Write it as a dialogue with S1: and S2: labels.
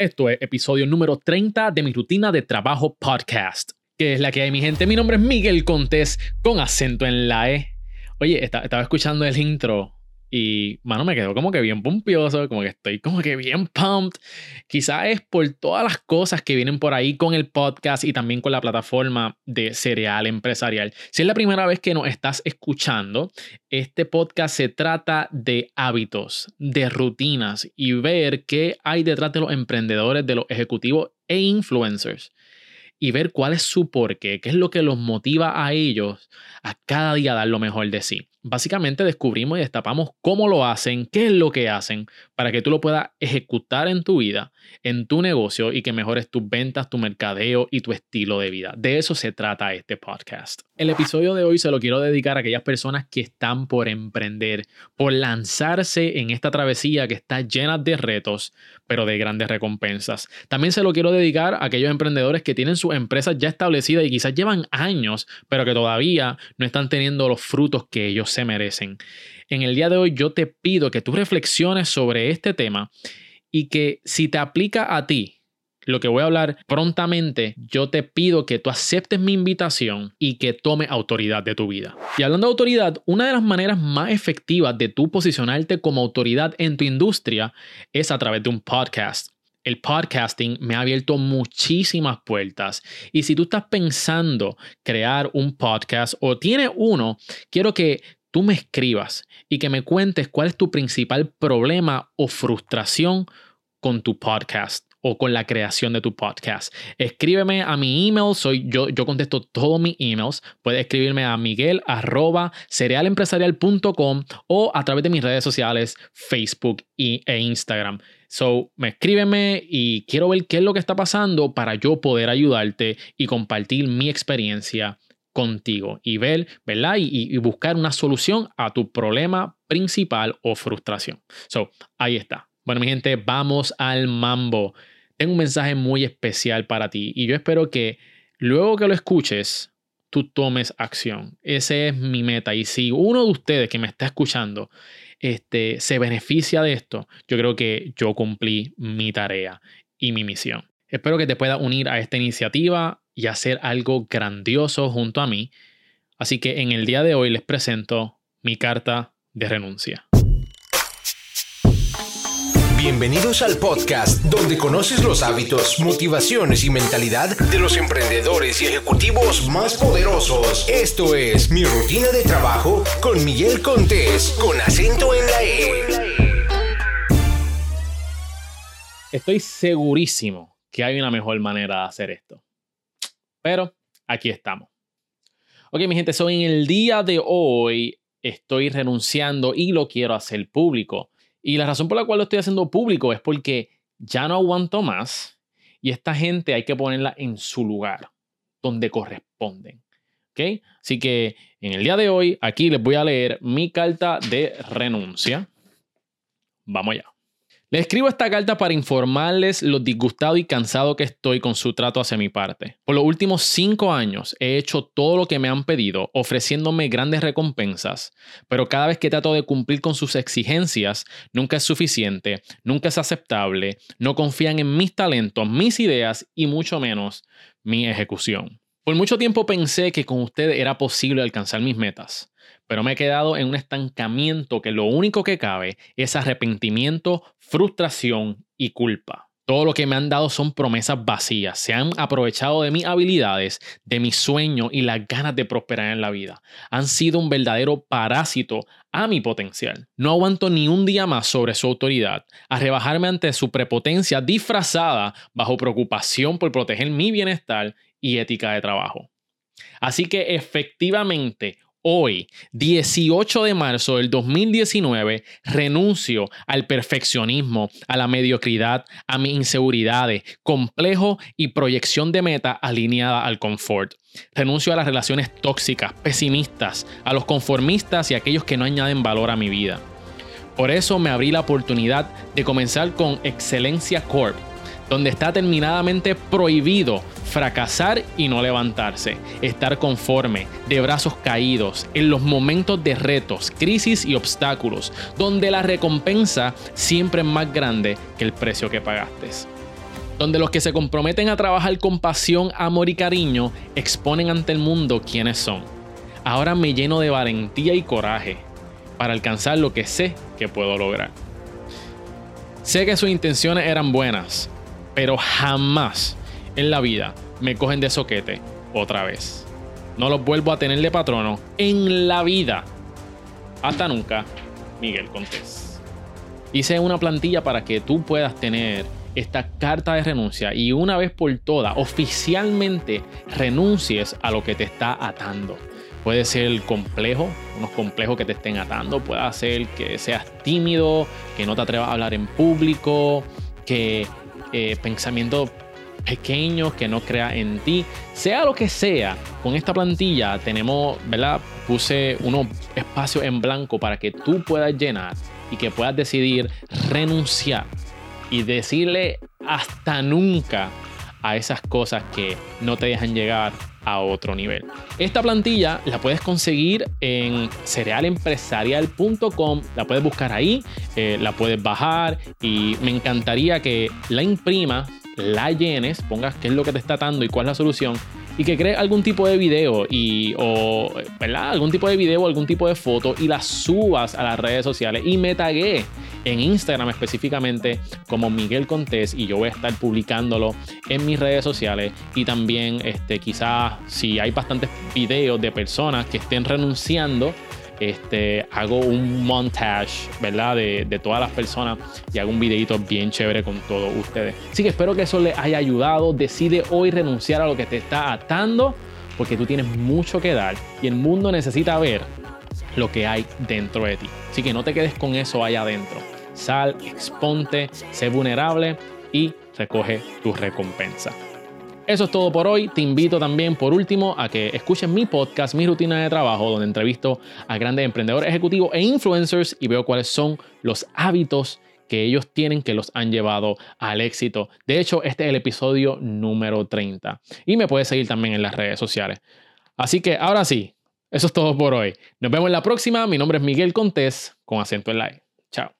S1: Esto es episodio número 30 de mi rutina de trabajo podcast. Que es la que hay, mi gente? Mi nombre es Miguel Contés con acento en la E. Oye, estaba escuchando el intro y, mano, me quedó como que bien pumpioso, como que estoy como que bien pumped. Quizás es por todas las cosas que vienen por ahí con el podcast y también con la plataforma de Cereal Empresarial. Si es la primera vez que nos estás escuchando, este podcast se trata de hábitos, de rutinas y ver qué hay detrás de los emprendedores, de los ejecutivos e influencers y ver cuál es su porqué, qué es lo que los motiva a ellos a cada día dar lo mejor de sí básicamente descubrimos y destapamos cómo lo hacen, qué es lo que hacen, para que tú lo puedas ejecutar en tu vida, en tu negocio y que mejores tus ventas, tu mercadeo y tu estilo de vida. De eso se trata este podcast. El episodio de hoy se lo quiero dedicar a aquellas personas que están por emprender, por lanzarse en esta travesía que está llena de retos, pero de grandes recompensas. También se lo quiero dedicar a aquellos emprendedores que tienen sus empresas ya establecidas y quizás llevan años, pero que todavía no están teniendo los frutos que ellos se merecen. En el día de hoy yo te pido que tú reflexiones sobre este tema y que si te aplica a ti, lo que voy a hablar prontamente, yo te pido que tú aceptes mi invitación y que tome autoridad de tu vida. Y hablando de autoridad, una de las maneras más efectivas de tú posicionarte como autoridad en tu industria es a través de un podcast. El podcasting me ha abierto muchísimas puertas y si tú estás pensando crear un podcast o tienes uno, quiero que tú me escribas y que me cuentes cuál es tu principal problema o frustración con tu podcast o con la creación de tu podcast. Escríbeme a mi email, soy yo, yo contesto todos mis emails. Puedes escribirme a miguel o a través de mis redes sociales, Facebook e Instagram. So, me escríbeme y quiero ver qué es lo que está pasando para yo poder ayudarte y compartir mi experiencia contigo y ver, ¿verdad? Y, buscar una solución a tu problema principal o frustración. So, ahí está. Bueno, mi gente, vamos al mambo. Tengo un mensaje muy especial para ti y yo espero que luego que lo escuches, tú tomes acción. Ese es mi meta. Y si uno de ustedes que me está escuchando este, se beneficia de esto, yo creo que yo cumplí mi tarea y mi misión. Espero que te puedas unir a esta iniciativa y hacer algo grandioso junto a mí. Así que en el día de hoy les presento mi carta de renuncia.
S2: Bienvenidos al podcast donde conoces los hábitos, motivaciones y mentalidad de los emprendedores y ejecutivos más poderosos. Esto es Mi Rutina de Trabajo con Miguel Contés, con acento en la E.
S1: Estoy segurísimo que hay una mejor manera de hacer esto. Pero aquí estamos. Ok, mi gente, soy en el día de hoy estoy renunciando y lo quiero hacer público. Y la razón por la cual lo estoy haciendo público es porque ya no aguanto más y esta gente hay que ponerla en su lugar, donde corresponden. ¿Ok? Así que en el día de hoy, aquí les voy a leer mi carta de renuncia. Vamos allá. Le escribo esta carta para informarles lo disgustado y cansado que estoy con su trato hacia mi parte. Por los últimos cinco años he hecho todo lo que me han pedido, ofreciéndome grandes recompensas, pero cada vez que trato de cumplir con sus exigencias, nunca es suficiente, nunca es aceptable, no confían en mis talentos, mis ideas y mucho menos mi ejecución. Por mucho tiempo pensé que con ustedes era posible alcanzar mis metas pero me he quedado en un estancamiento que lo único que cabe es arrepentimiento, frustración y culpa. Todo lo que me han dado son promesas vacías. Se han aprovechado de mis habilidades, de mi sueño y las ganas de prosperar en la vida. Han sido un verdadero parásito a mi potencial. No aguanto ni un día más sobre su autoridad, a rebajarme ante su prepotencia disfrazada bajo preocupación por proteger mi bienestar y ética de trabajo. Así que efectivamente, Hoy, 18 de marzo del 2019, renuncio al perfeccionismo, a la mediocridad, a mis inseguridades, complejo y proyección de meta alineada al confort. Renuncio a las relaciones tóxicas, pesimistas, a los conformistas y a aquellos que no añaden valor a mi vida. Por eso me abrí la oportunidad de comenzar con Excelencia Corp donde está terminadamente prohibido fracasar y no levantarse, estar conforme, de brazos caídos, en los momentos de retos, crisis y obstáculos, donde la recompensa siempre es más grande que el precio que pagaste. donde los que se comprometen a trabajar con pasión, amor y cariño exponen ante el mundo quiénes son. Ahora me lleno de valentía y coraje para alcanzar lo que sé que puedo lograr. Sé que sus intenciones eran buenas, pero jamás en la vida me cogen de soquete otra vez. No los vuelvo a tener de patrono en la vida. Hasta nunca, Miguel Contés. Hice una plantilla para que tú puedas tener esta carta de renuncia y una vez por todas oficialmente renuncies a lo que te está atando. Puede ser complejo, unos complejos que te estén atando, puede ser que seas tímido, que no te atrevas a hablar en público, que eh, pensamientos pequeños, que no creas en ti, sea lo que sea, con esta plantilla tenemos, ¿verdad? Puse unos espacios en blanco para que tú puedas llenar y que puedas decidir renunciar y decirle hasta nunca a esas cosas que no te dejan llegar a otro nivel. Esta plantilla la puedes conseguir en cerealempresarial.com, la puedes buscar ahí, eh, la puedes bajar y me encantaría que la imprimas, la llenes, pongas qué es lo que te está dando y cuál es la solución y que crees algún tipo de video o algún tipo de video, algún tipo de foto y la subas a las redes sociales y me tagué en Instagram específicamente como Miguel Contés y yo voy a estar publicándolo en mis redes sociales y también este, quizás si hay bastantes videos de personas que estén renunciando este, hago un montage, ¿verdad? De, de, todas las personas y hago un videito bien chévere con todos ustedes. Así que espero que eso les haya ayudado. Decide hoy renunciar a lo que te está atando porque tú tienes mucho que dar y el mundo necesita ver lo que hay dentro de ti. Así que no te quedes con eso allá adentro. Sal, exponte, sé vulnerable y recoge tu recompensa. Eso es todo por hoy. Te invito también, por último, a que escuches mi podcast, mi rutina de trabajo, donde entrevisto a grandes emprendedores ejecutivos e influencers y veo cuáles son los hábitos que ellos tienen que los han llevado al éxito. De hecho, este es el episodio número 30. Y me puedes seguir también en las redes sociales. Así que ahora sí, eso es todo por hoy. Nos vemos en la próxima. Mi nombre es Miguel Contés con acento en live. Chao.